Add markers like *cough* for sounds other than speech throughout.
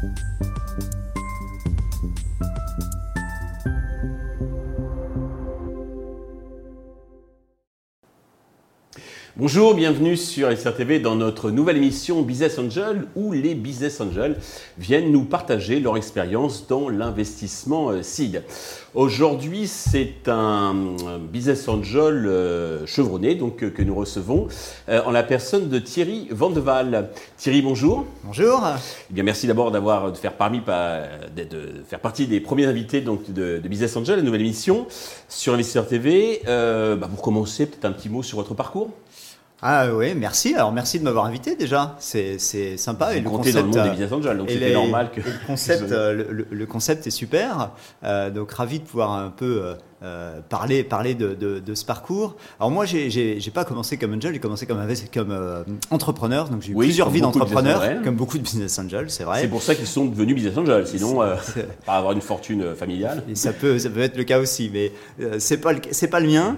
Bye. Bonjour, bienvenue sur SRTV dans notre nouvelle émission Business Angel où les Business Angels viennent nous partager leur expérience dans l'investissement euh, seed. Aujourd'hui, c'est un Business Angel euh, chevronné donc, euh, que nous recevons en la personne de Thierry Vandeval. Thierry, bonjour. Bonjour. Eh bien, merci d'abord d'avoir de faire, parmi, de faire partie des premiers invités donc, de, Business Angel, la nouvelle émission sur Investisseur TV. bah, pour commencer, peut-être un petit mot sur votre parcours. Ah oui, merci. Alors merci de m'avoir invité déjà. C'est sympa. et le concept, dans le monde des business angels, donc c'était normal que. Le *laughs* concept, le, le, concept est super. Euh, donc ravi de pouvoir un peu euh, euh, parler, parler de, de, ce parcours. Alors moi, j'ai pas commencé comme angel, j'ai commencé comme, comme euh, entrepreneur, donc j'ai eu plusieurs vies d'entrepreneur, comme beaucoup de business angels, c'est vrai. C'est pour ça qu'ils sont devenus business angels, sinon euh, *laughs* pas avoir une fortune familiale. Et ça peut, ça peut être le cas aussi, mais c'est pas c'est pas le mien.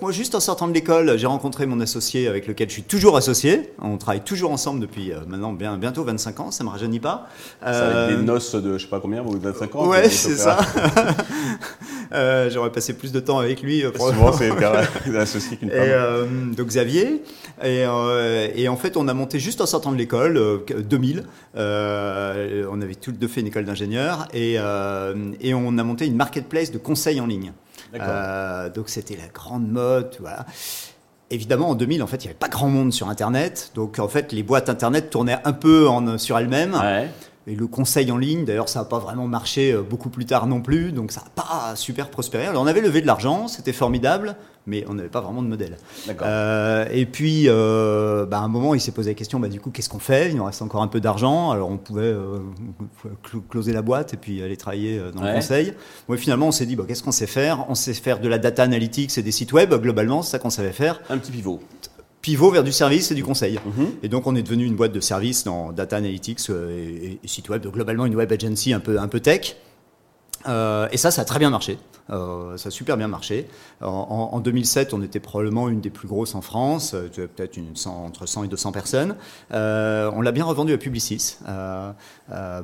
moi, juste en sortant de l'école, j'ai rencontré mon associé avec lequel je suis toujours associé. On travaille toujours ensemble depuis maintenant bien, bientôt 25 ans, ça me rajeunit pas. Ça être des noces de je sais pas combien, 25 ans. Ouais, c'est ça. *laughs* Euh, j'aurais passé plus de temps avec lui. Euh, Souvent, c'est un associé qu'une femme. Et, euh, donc Xavier. Et, et, en fait, on a monté juste en sortant de l'école, 2000. on avait tous les deux fait une école d'ingénieur. Et, et on a monté une marketplace de conseils en ligne. donc c'était la grande mode. Voilà. Évidemment, en 2000, en fait, il n'y avait pas grand monde sur Internet. Donc, en fait, les boîtes Internet tournaient un peu en, sur elles-mêmes. Ouais. Et le conseil en ligne, d'ailleurs, ça n'a pas vraiment marché euh, beaucoup plus tard non plus, donc ça n'a pas super prospéré. Alors, on avait levé de l'argent, c'était formidable, mais on n'avait pas vraiment de modèle. Euh, et puis, euh, bah, à un moment, il s'est posé la question, bah, du coup, qu'est-ce qu'on fait? Il nous reste encore un peu d'argent, alors on pouvait euh, *laughs* closer la boîte et puis aller travailler dans le conseil. Moi, finalement, on s'est dit, bah, qu'est-ce qu'on sait faire? On sait faire de la data analytics et des sites web, globalement, c'est ça qu'on savait faire. Un petit pivot pivot vers du service et du conseil. Mhm. Et donc, on est devenu une boîte de service dans data analytics et, et, site web, donc globalement une web agency un peu, un peu tech. Euh, et ça, ça a très bien marché. Euh, ça a super bien marché. En, 2007, on était probablement une des plus grosses en France, euh, peut-être entre 100 et 200 personnes. on l'a bien revendu à Publicis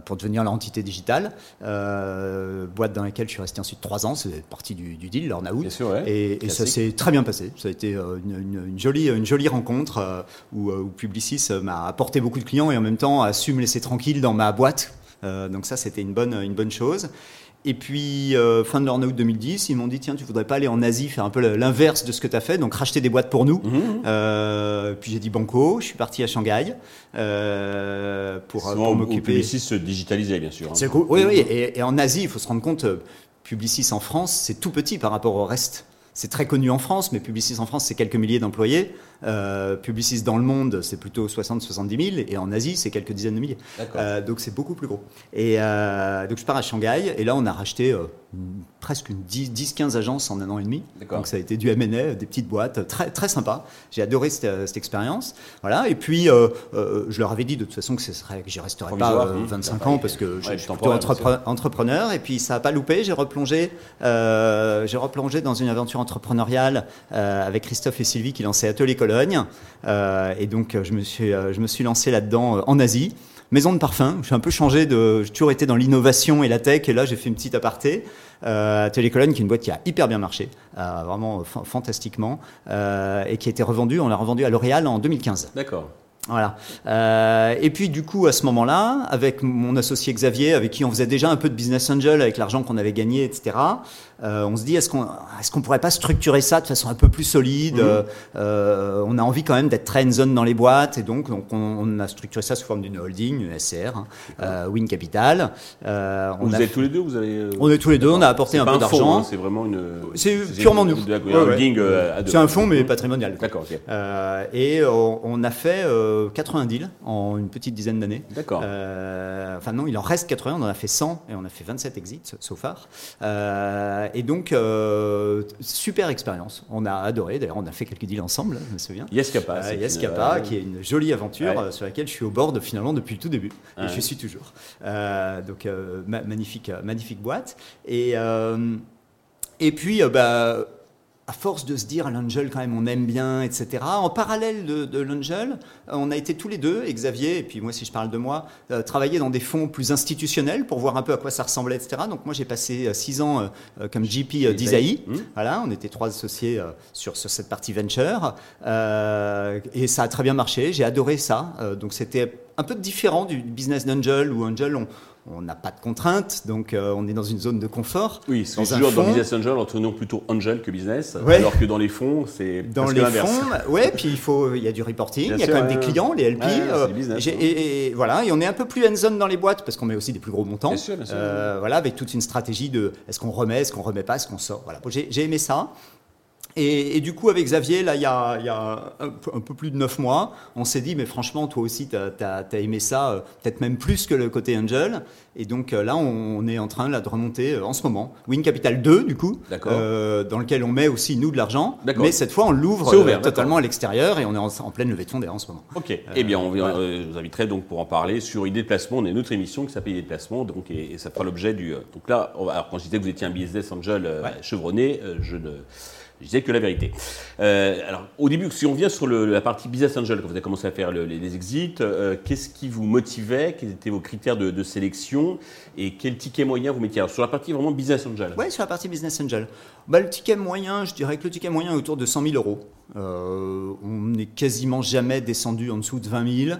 pour devenir l'entité digitale, boîte dans laquelle je suis resté ensuite trois ans. C'est partie du, deal, là en août. Et, ça s'est très bien passé. Ça a été une, jolie, une jolie rencontre où, où Publicis m'a apporté beaucoup de clients et en même temps a su me laisser tranquille dans ma boîte. donc ça, c'était une bonne, une bonne chose. Et puis, euh, fin de leur août 2010, ils m'ont dit tiens, tu voudrais pas aller en Asie faire un peu l'inverse de ce que tu as fait, donc racheter des boîtes pour nous. Mhm. Euh, puis j'ai dit banco, je suis parti à Shanghai euh, pour, pour m'occuper. Publicis se digitaliser, bien sûr. Hein. Oui, oui. Et, et, en Asie, il faut se rendre compte, Publicis en France, c'est tout petit par rapport au reste. C'est très connu en France, mais Publicis en France, c'est quelques milliers d'employés. Euh, Publicis dans le monde, c'est plutôt 60-70 000, et en Asie, c'est quelques dizaines de milliers. Euh, donc c'est beaucoup plus gros. Et euh, donc je pars à Shanghai, et là on a racheté euh, presque une 10-15 agences en un an et demi. Donc ça a été du M&A, des petites boîtes, très très sympa. J'ai adoré cette, cette, expérience. Voilà. Et puis euh, je leur avais dit de toute façon que ce serait que j'y resterais pas 25 ans parce que je suis plutôt entrepreneur. Et puis ça a pas loupé. J'ai replongé, j'ai replongé dans une aventure entrepreneuriale avec Christophe et Sylvie qui lançaient Atelier Colonne euh, et donc, je me suis, euh, je me suis lancé là-dedans euh, en Asie. Maison de parfum, je suis un peu changé de. J'ai toujours été dans l'innovation et la tech, et là, j'ai fait une petite aparté. Euh, Télécolonne, qui est une boîte qui a hyper bien marché, vraiment fantastiquement, et qui a été revendue. On l'a revendue à L'Oréal en 2015. D'accord. Voilà. Euh, et puis du coup, à ce moment-là, avec mon associé Xavier, avec qui on faisait déjà un peu de business angel avec l'argent qu'on avait gagné, etc. Euh, on se dit est-ce qu'on est-ce qu'on pourrait pas structurer ça de façon un peu plus solide mmh. euh, On a envie quand même d'être très zone dans les boîtes et donc, on, a structuré ça sous forme d'une holding, une SCR, hein, euh, Win Capital. Euh, on vous êtes tous les deux, vous avez On est tous les deux, on a apporté un peu d'argent. Hein, c'est vraiment une. C'est purement nous. holding C'est un fonds mais patrimonial. D'accord. et on, a fait 80 deals en une petite dizaine d'années. D'accord. enfin non, il en reste 80, on en a fait 100 et on a fait 27 exits so far. Et donc, euh, super expérience. On a adoré. D'ailleurs, on a fait quelques deals ensemble, je me souviens. Yes Euh, yes qui est une jolie aventure euh, sur laquelle je suis au bord finalement depuis le tout début. Et je suis toujours. Euh, donc, magnifique, magnifique boîte. Et, et puis, bah à force de se dire l'Angel, quand même, on aime bien, etc. En parallèle de, de l'Angel, on a été tous les deux, et Xavier, et puis moi, si je parle de moi, euh, travailler dans des fonds plus institutionnels pour voir un peu à quoi ça ressemblait, etc. Donc moi, j'ai passé euh, six ans euh, comme GP euh, d'Isaïe. Mmh. Voilà, on était trois associés euh, sur, sur cette partie venture, euh, et ça a très bien marché. J'ai adoré ça. Euh, donc c'était un peu différent du business d'Angel, où Angel, on on n'a pas de contraintes, donc euh, on est dans une zone de confort. Oui, c'est Dans un toujours dans fonds- Business Angel, entre nous plutôt Angel que business, Ouais. alors que dans les fonds, c'est Dans les fonds, ouais, puis il faut, il y a du reporting, Bien il y a sûr, quand même ouais, des clients, les LP, Ouais, euh, business, et, et- et voilà, et on est un peu plus hands-on dans les boîtes parce qu'on met aussi des plus gros montants. Bien sûr, bien sûr. Euh, voilà, avec toute une stratégie de est-ce qu'on remet, est-ce qu'on remet pas, est-ce qu'on sort. Voilà, j'ai aimé ça. Et, et du coup, avec Xavier, là, il y a, il y a un, peu- un peu plus de neuf mois, on s'est dit, mais franchement, toi aussi, tu as, aimé ça, euh, peut-être même plus que le côté Angel. Et donc euh, là, on, on est en train là, de remonter euh, en ce moment. Win Capital 2, du coup, euh, dans lequel on met aussi, nous, de l'argent. Mais cette fois, on l'ouvre euh, totalement à l'extérieur et on est en, en pleine levée de fonds en ce moment. Ok. eh bien, on voilà. je vous inviterai donc pour en parler sur idée de placement. On a une autre émission qui s'appelle idée de placement, donc et, et ça fera l'objet du. donc là, on va- alors quand je disais que vous étiez un business angel Ouais. chevronné, je ne je disais que la vérité. Euh, alors, au début, si on vient sur la partie business angel, quand vous avez commencé à faire le- les, exits, euh, qu'est-ce qui vous motivait? Quels étaient vos critères de, sélection? Et quel ticket moyen vous mettiez? Sur la partie vraiment business angel. Ouais, sur la partie Business Angel. Bah, le ticket moyen, je dirais que le ticket moyen est autour de 100 000 euros. Euh, on n'est quasiment jamais descendu en dessous de 20 000.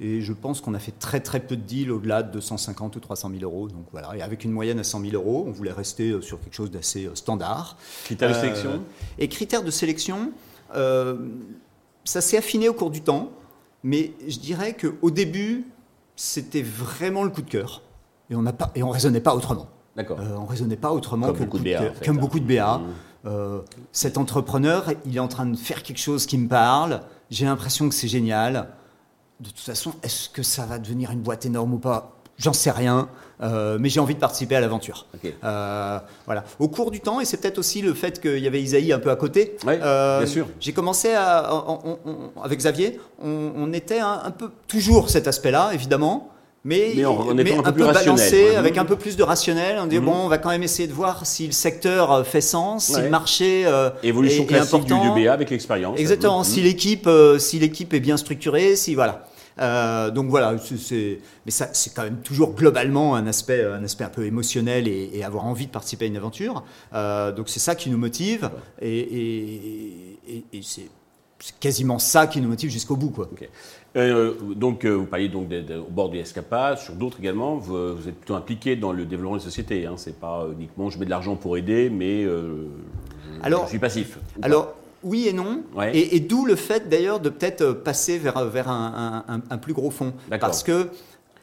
Et je pense qu'on a fait très très peu de deals au-delà de 250 ou 300 000 euros. Donc voilà, et avec une moyenne à 100 000 euros, on voulait rester euh, sur quelque chose d'assez euh, standard. Critères de Euh, sélection Et critères de sélection, ça s'est affiné au cours du temps, mais je dirais qu'au début, c'était vraiment le coup de cœur. Et on on raisonnait pas autrement. D'accord. Euh, on raisonnait pas autrement Comme que beaucoup coup de BA, cœur. en fait, Comme hein. beaucoup de BA. Mmh. Euh, cet entrepreneur, il est en train de faire quelque chose qui me parle. J'ai l'impression que c'est génial. De toute façon, est-ce que ça va devenir une boîte énorme ou pas? J'en sais rien. Euh, mais j'ai envie de participer à l'aventure. Euh, voilà. Au cours du temps, et c'est peut-être aussi le fait qu'il y avait Isaïe un peu à côté. Ouais, bien sûr. J'ai commencé à, on- on- on- avec Xavier, on, on était un, un peu toujours cet aspect-là, évidemment. Mais, Mais en- en étant un peu plus balancé, ouais. avec un peu plus de rationnel. On dit Mhm. bon, on va quand même essayer de voir si le secteur euh, fait sens, si Ouais. le marché euh, Évolution est, est classique du, important. du BA avec l'expérience. Exactement. Mmh. Si l'équipe, euh, si l'équipe est bien structurée, si voilà. Euh, donc voilà, c'est- mais ça, c'est quand même toujours globalement un aspect, un aspect un peu émotionnel et, et avoir envie de participer à une aventure. Euh, donc c'est ça qui nous motive et, et- et- et c'est, quasiment ça qui nous motive jusqu'au bout, quoi. Euh, donc, euh, vous parliez donc de- de- au bord du SCAPA, sur d'autres également. Vous, euh, vous êtes plutôt impliqué dans le développement des sociétés. Hein. C'est pas uniquement je mets de l'argent pour aider, mais euh, je, Alors- je suis passif. Alors, oui et non. Ouais. Et, et d'où le fait d'ailleurs de peut-être passer vers, vers un, un- un- un plus gros fonds. Parce que,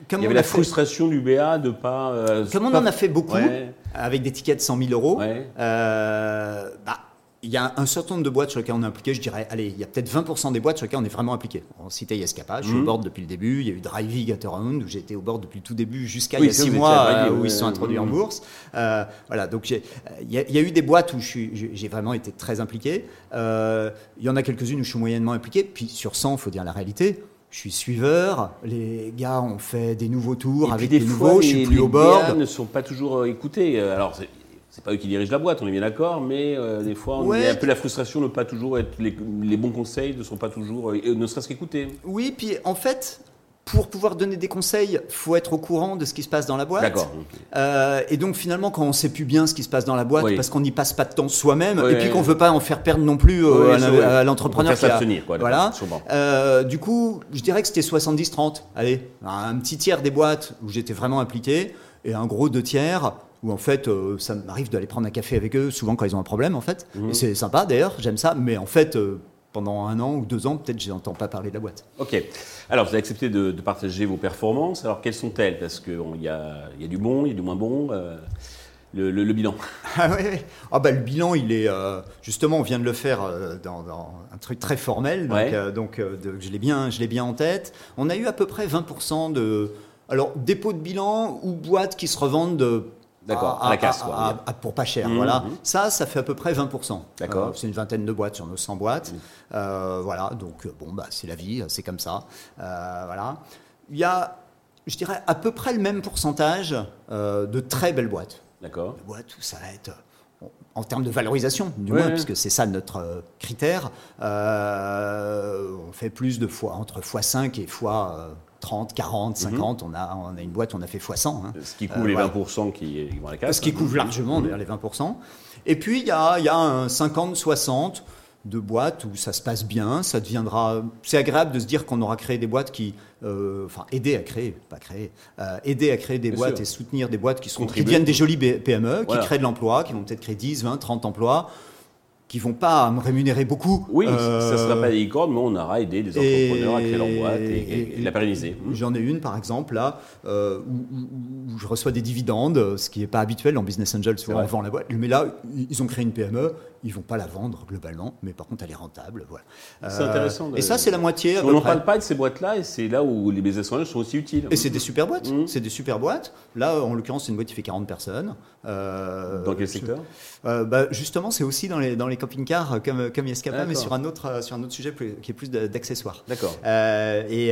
comme il y on avait la fait- frustration du BA de pas. Comme on pas- en a fait beaucoup, Ouais. avec des tickets de 100 000 euros, Ouais. bah, il y a un certain nombre de boîtes sur lesquelles on est impliqué. Je dirais, allez, il y a peut-être 20% des boîtes sur lesquelles on est vraiment impliqué. On citait Yescapa, je suis Mhm. au board depuis le début. Il y a eu Drivey, Gatoround, où j'ai été au board depuis le tout début jusqu'à Oui, il y a ça, 6 vous étiez mois, euh, où ils se sont introduits en mhm. bourse. Euh, voilà, donc il y, a- il y a eu des boîtes où je j'ai vraiment été très impliqué. Euh, il y en a quelques-unes où je suis moyennement impliqué. Puis sur 100, il faut dire la réalité. Je suis suiveur, les gars ont fait des nouveaux tours Et avec des des fois, nouveaux, je les, suis plus les au BA board. ne sont pas toujours écoutés. Alors, c'est- pas eux qui dirigent la boîte, on est bien d'accord, mais euh, des fois, on Ouais. il y a un peu la frustration de ne pas toujours être. Les, les bons conseils ne sont pas toujours. euh, ne serait-ce qu'écoutés. Oui, puis en fait, pour pouvoir donner des conseils, faut être au courant de ce qui se passe dans la boîte. D'accord. Euh, et donc finalement, quand on sait plus bien ce qui se passe dans la boîte, Oui. parce qu'on n'y passe pas de temps soi-même, Oui, et puis qu'on veut pas en faire perdre non plus euh, Oui, à l'entrepreneur. qui a- s'abstenir, quoi, Voilà. Euh, du coup, je dirais que c'était 70-30. Allez, un petit tiers des boîtes où j'étais vraiment impliqué, et un gros deux tiers où en fait, euh, ça m'arrive d'aller prendre un café avec eux, souvent quand ils ont un problème en fait. Mhm. Et c'est sympa d'ailleurs, j'aime ça, mais en fait, euh, pendant un an ou deux ans, peut-être je n'entends pas parler de la boîte. Ok. Alors, vous avez accepté de, de partager vos performances. Alors, quelles sont-elles? Parce qu'il y a, y a du bon, il y a du moins bon. euh, le, le- le bilan. *laughs* Ah ouais, ouais. Ah bah le bilan, il est justement, on vient de le faire dans, dans un truc très formel, donc, Ouais. donc de- je l'ai bien, je bien en tête. On a eu à peu près 20% de, alors dépôt de bilan ou boîtes qui se revendent. D'accord, à la casse, quoi, à- pour pas cher, Mhm, voilà. Ça, ça fait à peu près 20%. D'accord. Euh, c'est une vingtaine de boîtes sur nos 100 boîtes. Mhm. Euh, voilà, donc euh, bon, bah, c'est la vie, c'est comme ça. Euh, voilà. Il y a, je dirais, à peu près le même pourcentage euh, de très belles boîtes D'accord. boîte où ça va être en termes de valorisation, du moins, puisque c'est ça notre critère, on fait plus de fois, entre x5 et x 30, 40, 50. On, a, on a une boîte, on a fait x100. Hein. Ce qui couvre les 20% qui, vont à la casse. Ce qui couvre largement, d'ailleurs, les 20%. Et puis, il y a, y a un 50, 60 de boîtes où ça se passe bien, ça deviendra. C'est agréable de se dire qu'on aura créé des boîtes qui, euh, enfin, aider à créer, pas créer, euh, aider à créer des boîtes et soutenir des boîtes qui sont, qui deviennent des jolies PME, qui créent de l'emploi, qui vont peut-être créer 10, 20, 30 emplois qui vont pas me rémunérer beaucoup. Oui, ça ne sera pas des licornes, mais on aura aidé des entrepreneurs à créer leur boîte et, la pérenniser. J'en ai une, par exemple, là, euh, où, je reçois des dividendes, ce qui n'est pas habituel en Business Angel, souvent on vend la boîte. Mais là, ils ont créé une PME, ils vont pas la vendre globalement, mais par contre, elle est rentable. Voilà. C'est intéressant. Et ça, c'est la moitié. On n'en parle pas de ces boîtes-là, et c'est là où les business angels sont aussi utiles. Et c'est des super boîtes. Mmh. C'est des super boîtes. Là, en l'occurrence, c'est une boîte qui fait 40 personnes. Euh, dans quel secteur? euh, bah, Justement, c'est aussi dans les, dans les camping-cars comme, comme Yescapa, mais sur un, autre, sur un autre sujet qui est plus d'accessoires. D'accord. Euh, et,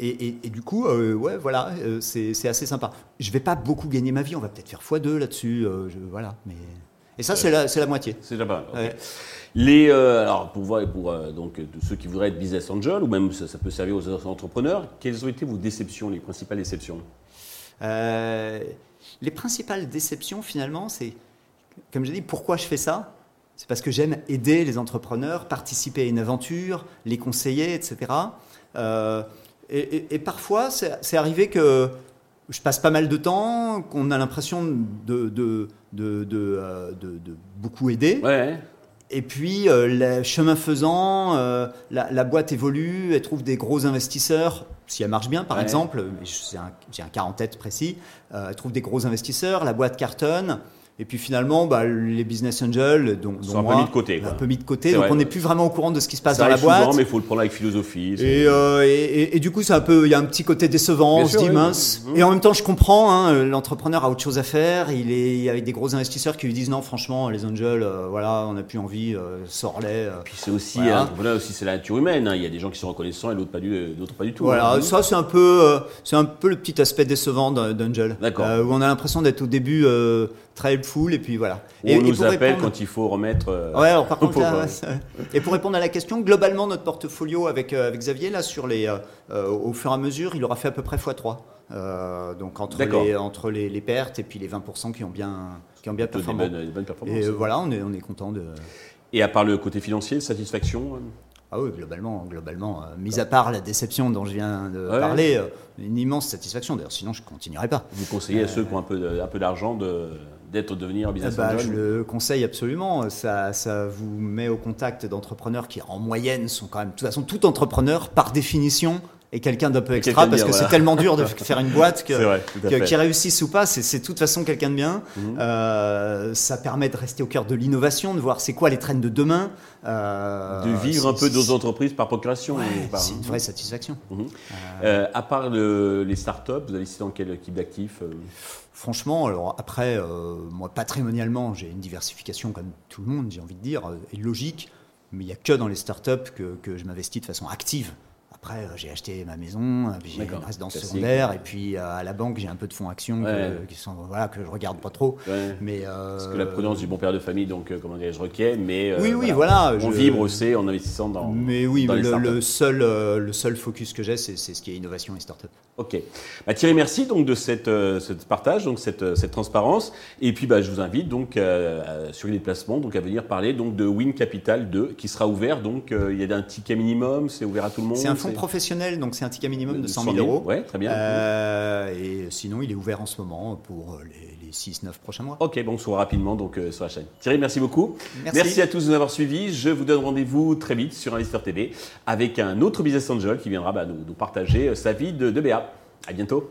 et, et, du coup, ouais, voilà, c'est assez sympa. Je vais pas beaucoup gagner ma vie, on va peut-être faire x2 là-dessus. voilà, mais. Et ça, c'est la, la, moitié. C'est déjà pas Les, alors, pour, voir, pour donc, ceux qui voudraient être business angel, ou même ça, ça, peut servir aux entrepreneurs, quelles ont été vos déceptions, les principales déceptions? Les principales déceptions, finalement, c'est, comme j'ai dit, pourquoi je fais ça? C'est parce que j'aime aider les entrepreneurs, participer à une aventure, les conseiller, etc. Euh, et, parfois, c'est arrivé que je passe pas mal de temps, qu'on a l'impression de, de, de, de, euh, beaucoup aider. Et puis, euh, le chemin faisant, la, boîte évolue, elle trouve des gros investisseurs si elle marche bien, par exemple, j'ai un, un, cas en tête précis, elle trouve des gros investisseurs, la boîte cartonne, et puis finalement, bah, les business angels, dont, sont un peu mis de côté. Un peu mis de côté, donc on n'est plus vraiment au courant de ce qui se passe dans la boîte. mais il faut le prendre avec philosophie. Euh, et, et, du coup, c'est un peu, il y a un petit côté décevant. on se dit mince. Et en même temps, je comprends. Hein, l'entrepreneur a autre chose à faire. Il est avec des gros investisseurs qui lui disent non, franchement, les angels, euh, voilà, on n'a plus envie, euh, sors-les. Puis c'est aussi, voilà. aussi c'est la nature humaine. Hein. Il y a des gens qui sont reconnaissants et d'autres pas du, d'autres pas du tout. Voilà, hein. ça c'est un peu, c'est un peu le petit aspect décevant d'Angel. D'accord. où on a l'impression d'être au début très et puis voilà. et, on nous appelle quand il faut remettre. Euh, ouais, alors par contre, et pour répondre à la question, globalement notre portfolio avec, euh, avec Xavier là sur les, euh, au fur et à mesure, il aura fait à peu près x3. donc entre les, entre les, les, pertes et puis les 20% qui ont bien qui ont bien performé. Et voilà, on est on est content de. Et à part le côté financier, satisfaction. Ah oui, globalement, globalement, mis à part la déception dont je viens de parler, une immense satisfaction. D'ailleurs, sinon je continuerai pas. Vous conseillez à ceux qui ont un peu, un peu d'argent de d'être devenir business bah, Je le conseille absolument. Ça, ça vous met au contact d'entrepreneurs qui, en moyenne, sont quand même. De toute façon, tout entrepreneur, par définition, est quelqu'un d'un peu extra parce que c'est tellement dur de *laughs* faire une boîte que, que qui réussisse ou pas, c'est de toute façon quelqu'un de bien. Mhm. euh, ça permet de rester au cœur de l'innovation, de voir c'est quoi les trends de demain. Euh, de vivre un peu nos entreprises par procuration. c'est une vraie satisfaction. Euh, à part le, les startups, vous avez cité dans quel type d'actifs Franchement, alors après, euh, moi patrimonialement, j'ai une diversification comme tout le monde, j'ai envie de dire, et logique, mais il n'y a que dans les startups que, que je m'investis de façon active. Après, euh, j'ai acheté ma maison, euh, j'ai une résidence secondaire, et puis euh, à la banque, j'ai un peu de fonds actions que, qui sont, voilà, que je regarde pas trop. Mais, Parce que la prudence du bon père de famille, donc, comment dire, je requiers, mais oui, oui, voilà, on vibre aussi en investissant dans. Mais oui, le, seul, le seul focus que j'ai, c'est ce qui est innovation et start-up. Ok. Bah, Thierry, merci donc de cette, ce partage, donc cette, cette transparence. Et puis, bah, je vous invite donc sur les déplacements donc à venir parler donc de Win Capital 2 qui sera ouvert. Donc, il y a un ticket minimum, c'est ouvert à tout le monde. C'est un fonds professionnel, donc c'est un ticket minimum de 100 000 euros. Ouais, très bien. Euh, et sinon, il est ouvert en ce moment pour les, 6-9 prochains mois. Ok, bon, on se voit rapidement donc, euh, sur la chaîne. Thierry, merci beaucoup. Merci. à tous de nous avoir suivis. Je vous donne rendez-vous très vite sur Investor TV avec un autre business angel qui viendra bah, nous, partager euh, sa vie de, de BA. À bientôt.